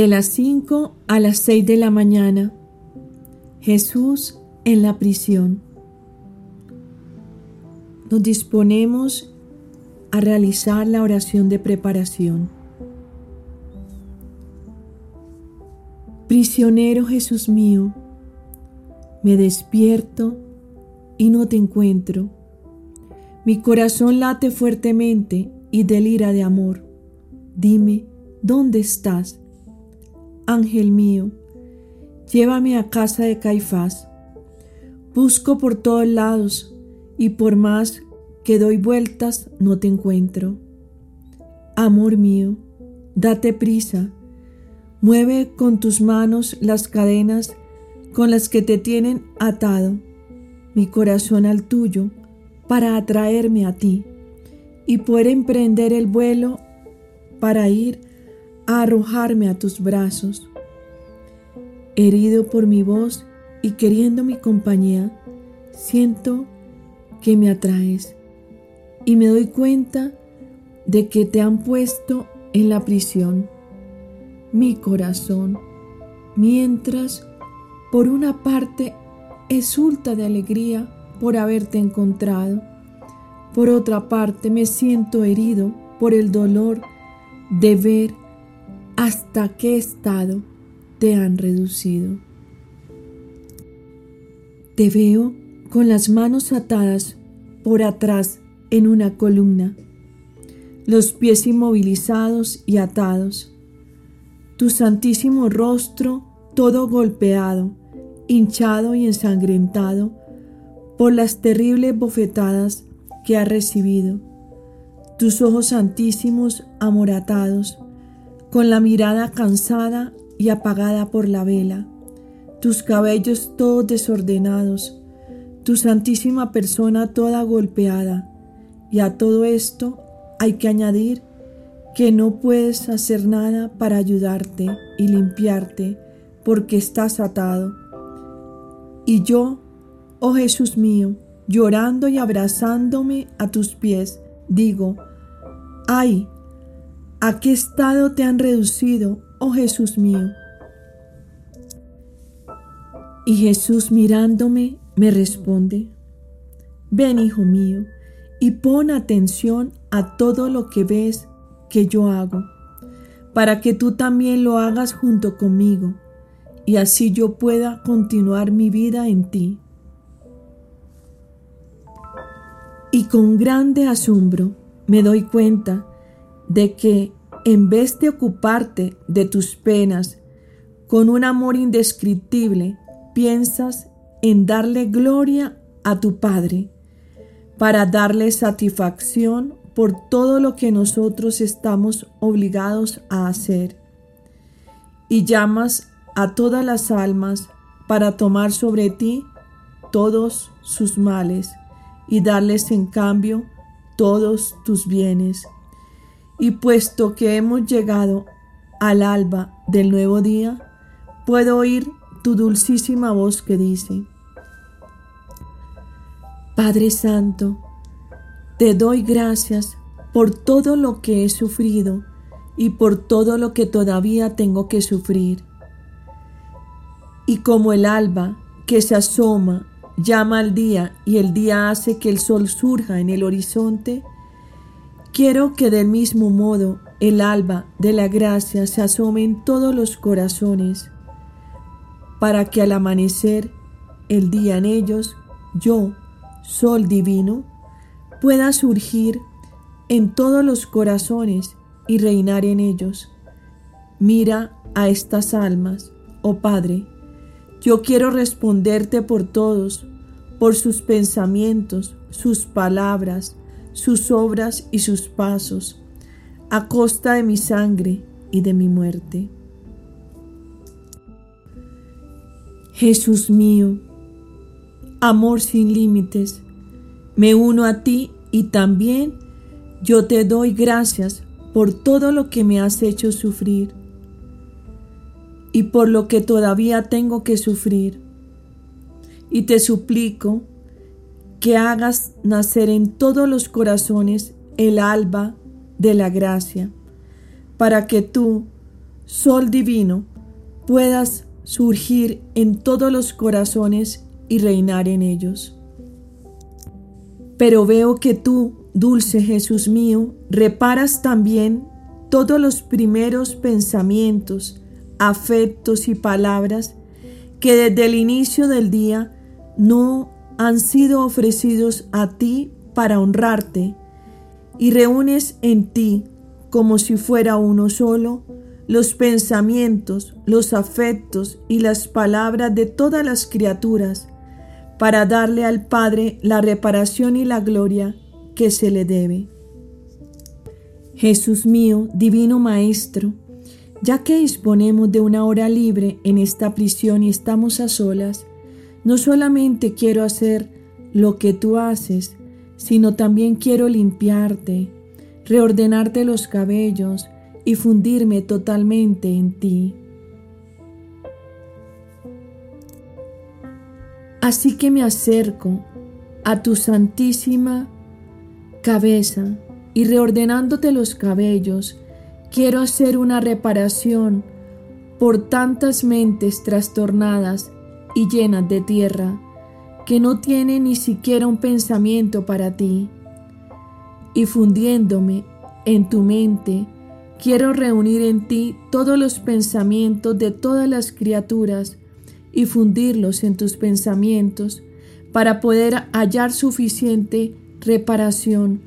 De las 5 a las 6 de la mañana, Jesús en la prisión. Nos disponemos a realizar la oración de preparación. Prisionero Jesús mío, me despierto y no te encuentro. Mi corazón late fuertemente y delira de amor. Dime, ¿dónde estás? Ángel mío, llévame a casa de Caifás. Busco por todos lados y por más que doy vueltas no te encuentro. Amor mío, date prisa, mueve con tus manos las cadenas con las que te tienen atado mi corazón al tuyo para atraerme a ti y poder emprender el vuelo para ir arrojarme a tus brazos. Herido por mi voz y queriendo mi compañía, siento que me atraes y me doy cuenta de que te han puesto en la prisión mi corazón, mientras por una parte exulta de alegría por haberte encontrado, por otra parte me siento herido por el dolor de ver hasta qué estado te han reducido. Te veo con las manos atadas por atrás en una columna, los pies inmovilizados y atados, tu santísimo rostro todo golpeado, hinchado y ensangrentado por las terribles bofetadas que has recibido tus ojos santísimos amoratados, con la mirada cansada y apagada por la vela, tus cabellos todos desordenados, tu santísima persona toda golpeada, y a todo esto hay que añadir que no puedes hacer nada para ayudarte y limpiarte porque estás atado. Y yo, oh Jesús mío, llorando y abrazándome a tus pies, digo, Ay, ¿a qué estado te han reducido, oh Jesús mío? Y Jesús mirándome me responde, ven hijo mío, y pon atención a todo lo que ves que yo hago, para que tú también lo hagas junto conmigo, y así yo pueda continuar mi vida en ti. Y con grande asombro me doy cuenta de que en vez de ocuparte de tus penas con un amor indescriptible, piensas en darle gloria a tu Padre, para darle satisfacción por todo lo que nosotros estamos obligados a hacer. Y llamas a todas las almas para tomar sobre ti todos sus males y darles en cambio todos tus bienes. Y puesto que hemos llegado al alba del nuevo día, puedo oír tu dulcísima voz que dice, Padre Santo, te doy gracias por todo lo que he sufrido y por todo lo que todavía tengo que sufrir. Y como el alba que se asoma llama al día y el día hace que el sol surja en el horizonte, quiero que del mismo modo el alba de la gracia se asome en todos los corazones, para que al amanecer el día en ellos, yo, sol divino, pueda surgir en todos los corazones y reinar en ellos. Mira a estas almas, oh Padre, yo quiero responderte por todos, por sus pensamientos, sus palabras, sus obras y sus pasos, a costa de mi sangre y de mi muerte. Jesús mío, amor sin límites, me uno a ti y también yo te doy gracias por todo lo que me has hecho sufrir y por lo que todavía tengo que sufrir. Y te suplico que hagas nacer en todos los corazones el alba de la gracia, para que tú, sol divino, puedas surgir en todos los corazones y reinar en ellos. Pero veo que tú, dulce Jesús mío, reparas también todos los primeros pensamientos, afectos y palabras que desde el inicio del día no han sido ofrecidos a ti para honrarte, y reúnes en ti, como si fuera uno solo, los pensamientos, los afectos y las palabras de todas las criaturas, para darle al Padre la reparación y la gloria que se le debe. Jesús mío, Divino Maestro, ya que disponemos de una hora libre en esta prisión y estamos a solas, no solamente quiero hacer lo que tú haces, sino también quiero limpiarte, reordenarte los cabellos y fundirme totalmente en ti. Así que me acerco a tu santísima cabeza y reordenándote los cabellos, quiero hacer una reparación por tantas mentes trastornadas y llenas de tierra que no tienen ni siquiera un pensamiento para ti. Y fundiéndome en tu mente, quiero reunir en ti todos los pensamientos de todas las criaturas y fundirlos en tus pensamientos para poder hallar suficiente reparación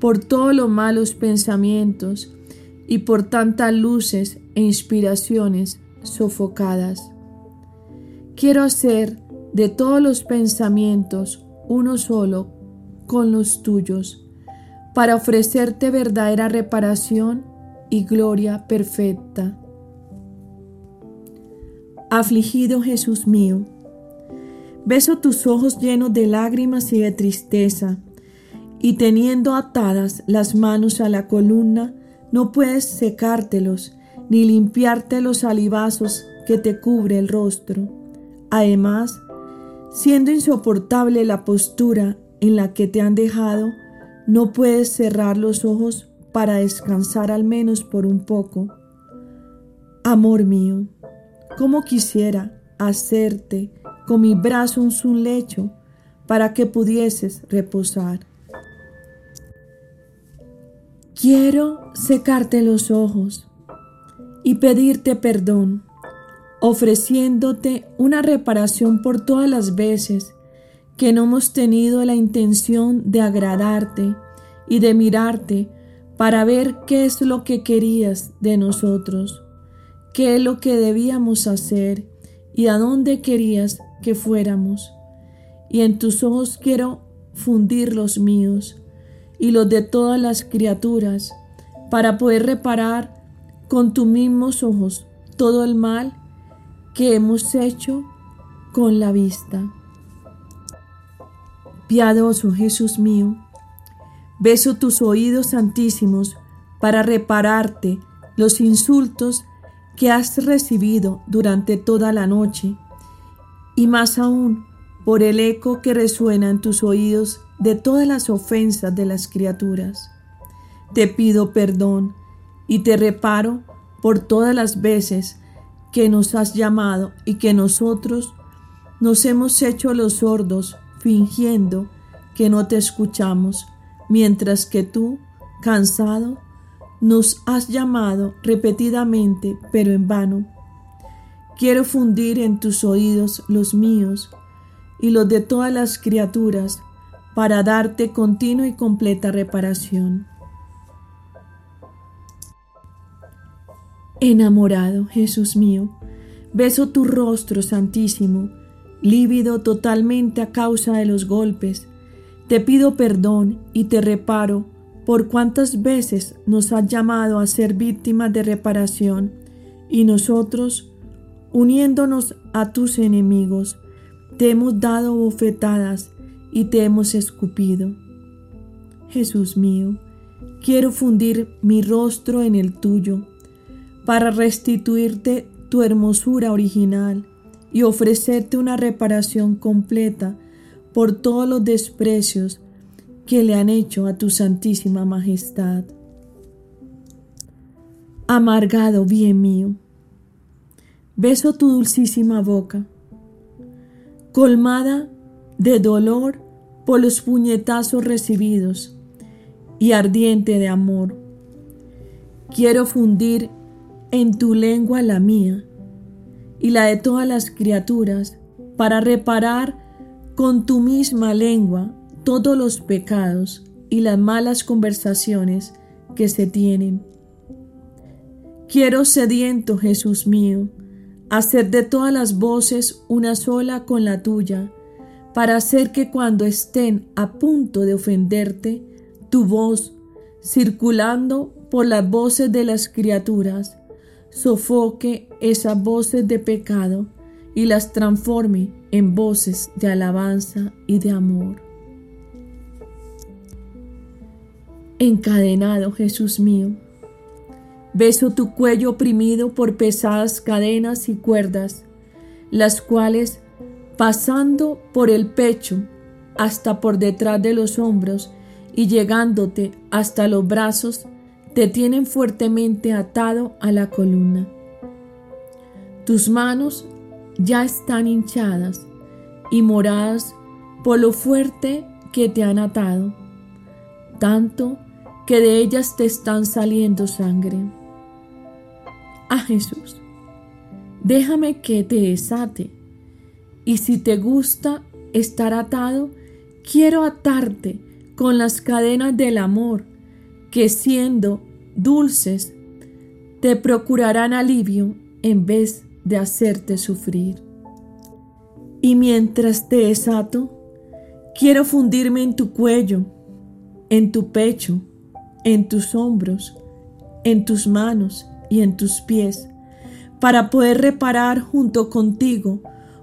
por todos los malos pensamientos y por tantas luces e inspiraciones sofocadas. Quiero hacer de todos los pensamientos uno solo con los tuyos, para ofrecerte verdadera reparación y gloria perfecta. Afligido Jesús mío, beso tus ojos llenos de lágrimas y de tristeza, y teniendo atadas las manos a la columna, no puedes secártelos ni limpiarte los salivazos que te cubre el rostro. Además, siendo insoportable la postura en la que te han dejado, no puedes cerrar los ojos para descansar al menos por un poco. Amor mío, cómo quisiera hacerte con mi brazo un lecho para que pudieses reposar. Quiero secarte los ojos y pedirte perdón, ofreciéndote una reparación por todas las veces que no hemos tenido la intención de agradarte y de mirarte para ver qué es lo que querías de nosotros, qué es lo que debíamos hacer y a dónde querías que fuéramos. Y en tus ojos quiero fundir los míos y los de todas las criaturas, para poder reparar con tus mismos ojos todo el mal que hemos hecho con la vista. Piadoso Jesús mío, beso tus oídos santísimos para repararte los insultos que has recibido durante toda la noche, y más aún por el eco que resuena en tus oídos de todas las ofensas de las criaturas. Te pido perdón y te reparo por todas las veces que nos has llamado y que nosotros nos hemos hecho los sordos fingiendo que no te escuchamos, mientras que tú, cansado, nos has llamado repetidamente, pero en vano. Quiero fundir en tus oídos los míos y los de todas las criaturas para darte continua y completa reparación. Enamorado, Jesús mío, beso tu rostro santísimo, lívido totalmente a causa de los golpes. Te pido perdón y te reparo por cuántas veces nos has llamado a ser víctimas de reparación y nosotros, uniéndonos a tus enemigos, te hemos dado bofetadas y te hemos escupido. Jesús mío, quiero fundir mi rostro en el tuyo para restituirte tu hermosura original y ofrecerte una reparación completa por todos los desprecios que le han hecho a tu Santísima Majestad. Amargado bien mío, beso tu dulcísima boca, colmada de dolor por los puñetazos recibidos y ardiente de amor. Quiero fundir en tu lengua la mía y la de todas las criaturas para reparar con tu misma lengua todos los pecados y las malas conversaciones que se tienen. Quiero sediento, Jesús mío, hacer de todas las voces una sola con la tuya, para hacer que cuando estén a punto de ofenderte, tu voz, circulando por las voces de las criaturas, sofoque esas voces de pecado y las transforme en voces de alabanza y de amor. Encadenado, Jesús mío, beso tu cuello oprimido por pesadas cadenas y cuerdas, las cuales, pasando por el pecho hasta por detrás de los hombros y llegándote hasta los brazos, te tienen fuertemente atado a la columna. Tus manos ya están hinchadas y moradas por lo fuerte que te han atado, tanto que de ellas te están saliendo sangre. A Jesús, déjame que te desate, y si te gusta estar atado, quiero atarte con las cadenas del amor, que siendo dulces te procurarán alivio en vez de hacerte sufrir. Y mientras te desato, quiero fundirme en tu cuello, en tu pecho, en tus hombros, en tus manos y en tus pies, para poder reparar junto contigo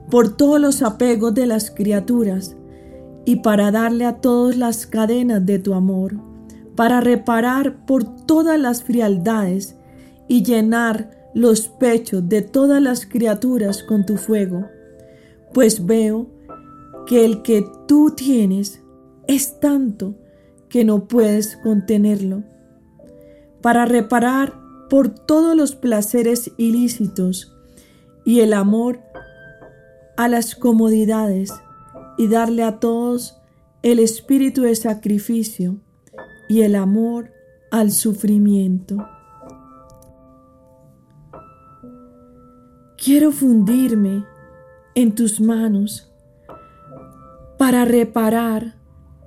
por todos los apegos de las criaturas y para darle a todos las cadenas de tu amor para reparar por todas las frialdades y llenar los pechos de todas las criaturas con tu fuego, pues veo que el que tú tienes es tanto que no puedes contenerlo, para reparar por todos los placeres ilícitos y el amor a las comodidades y darle a todos el espíritu de sacrificio y el amor al sufrimiento. Quiero fundirme en tus manos para reparar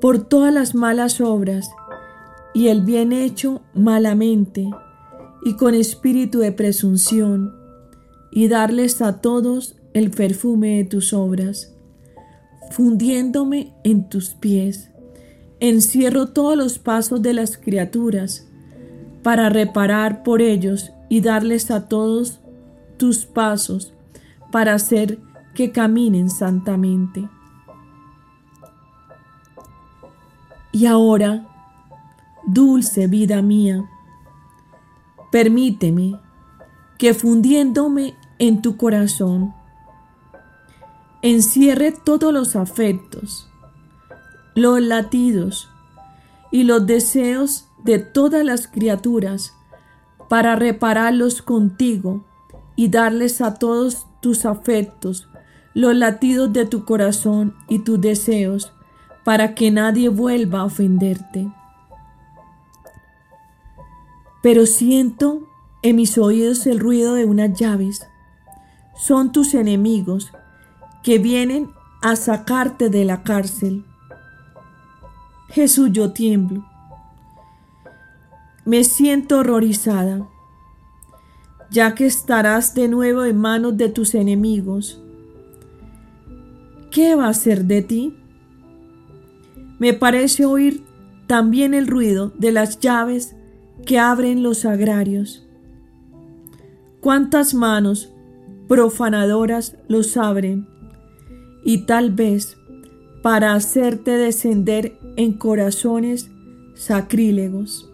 por todas las malas obras y el bien hecho malamente y con espíritu de presunción y darles a todos el perfume de tus obras, fundiéndome en tus pies Encierro todos los pasos de las criaturas para reparar por ellos y darles a todos tus pasos para hacer que caminen santamente. Y ahora, dulce vida mía, permíteme que fundiéndome en tu corazón, encierre todos los afectos, los latidos y los deseos de todas las criaturas para repararlos contigo y darles a todos tus afectos, los latidos de tu corazón y tus deseos, para que nadie vuelva a ofenderte. Pero siento en mis oídos el ruido de unas llaves. Son tus enemigos que vienen a sacarte de la cárcel. Jesús, yo tiemblo. Me siento horrorizada, ya que estarás de nuevo en manos de tus enemigos. ¿Qué va a ser de ti? Me parece oír también el ruido de las llaves que abren los agrarios. ¿Cuántas manos profanadoras los abren? Y tal vez para hacerte descender en corazones sacrílegos.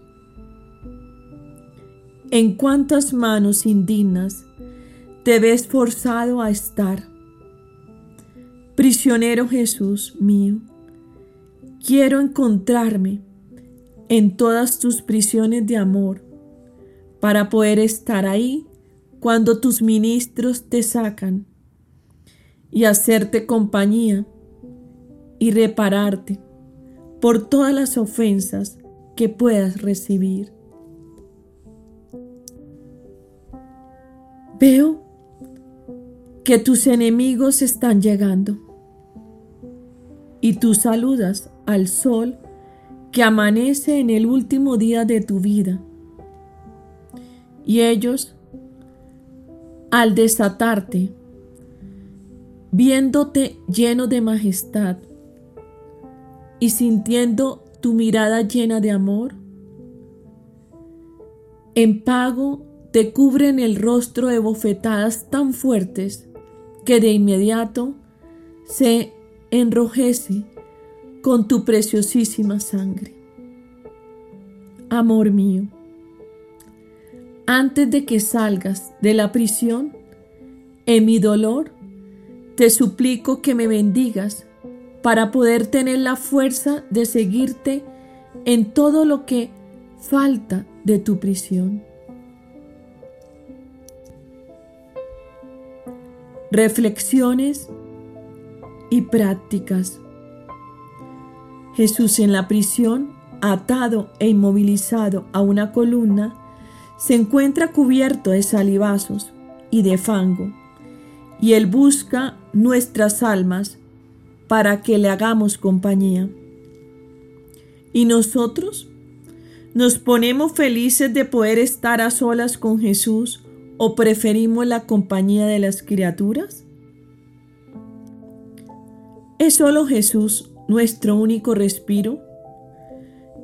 En cuántas manos indignas te ves forzado a estar. Prisionero Jesús mío, quiero encontrarme en todas tus prisiones de amor para poder estar ahí cuando tus ministros te sacan y hacerte compañía y repararte por todas las ofensas que puedas recibir. Veo que tus enemigos están llegando y tú saludas al sol que amanece en el último día de tu vida. Y ellos, al desatarte, viéndote lleno de majestad y sintiendo tu mirada llena de amor, en pago te cubren el rostro de bofetadas tan fuertes que de inmediato se enrojece con tu preciosísima sangre. Amor mío, antes de que salgas de la prisión, en mi dolor, te suplico que me bendigas para poder tener la fuerza de seguirte en todo lo que falta de tu prisión. Reflexiones y prácticas. Jesús en la prisión, atado e inmovilizado a una columna, se encuentra cubierto de salivazos y de fango, y Él busca nuestras almas para que le hagamos compañía. ¿Y nosotros? ¿Nos ponemos felices de poder estar a solas con Jesús o preferimos la compañía de las criaturas? ¿Es solo Jesús nuestro único respiro?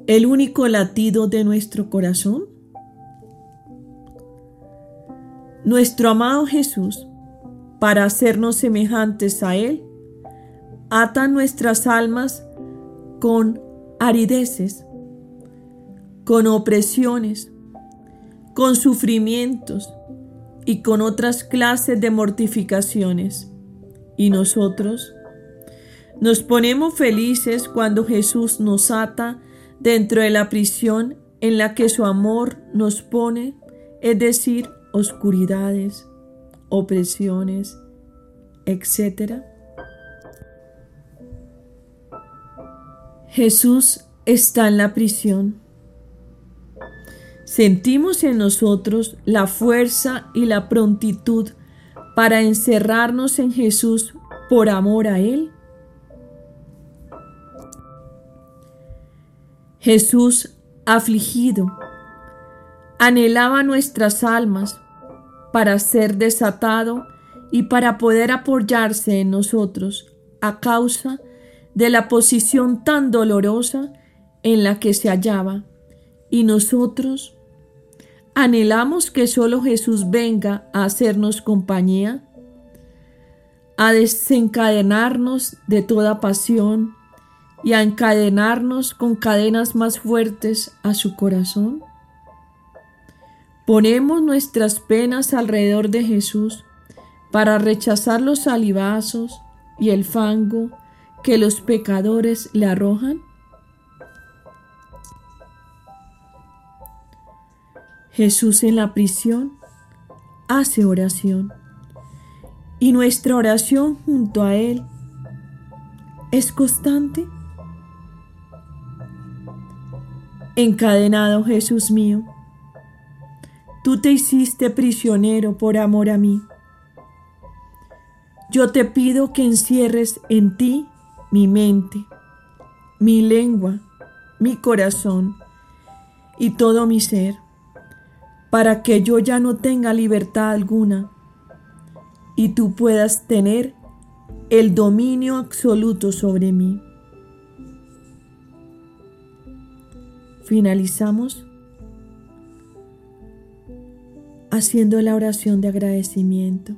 ¿El único latido de nuestro corazón? Nuestro amado Jesús, para hacernos semejantes a Él, ata nuestras almas con arideces, con opresiones, con sufrimientos y con otras clases de mortificaciones. Y nosotros, nos ponemos felices cuando Jesús nos ata dentro de la prisión en la que su amor nos pone, es decir, oscuridades, opresiones, etc. Jesús está en la prisión. Sentimos en nosotros la fuerza y la prontitud para encerrarnos en Jesús por amor a Él. Jesús afligido anhelaba nuestras almas para ser desatado y para poder apoyarse en nosotros a causa de la posición tan dolorosa en la que se hallaba. Y nosotros anhelamos que solo Jesús venga a hacernos compañía, a desencadenarnos de toda pasión, y a encadenarnos con cadenas más fuertes a su corazón? Ponemos nuestras penas alrededor de Jesús para rechazar los salivazos y el fango que los pecadores le arrojan? Jesús en la prisión hace oración y nuestra oración junto a Él es constante. Encadenado Jesús mío, tú te hiciste prisionero por amor a mí. Yo te pido que encierres en ti mi mente, mi lengua, mi corazón y todo mi ser, para que yo ya no tenga libertad alguna y tú puedas tener el dominio absoluto sobre mí. Finalizamos haciendo la oración de agradecimiento.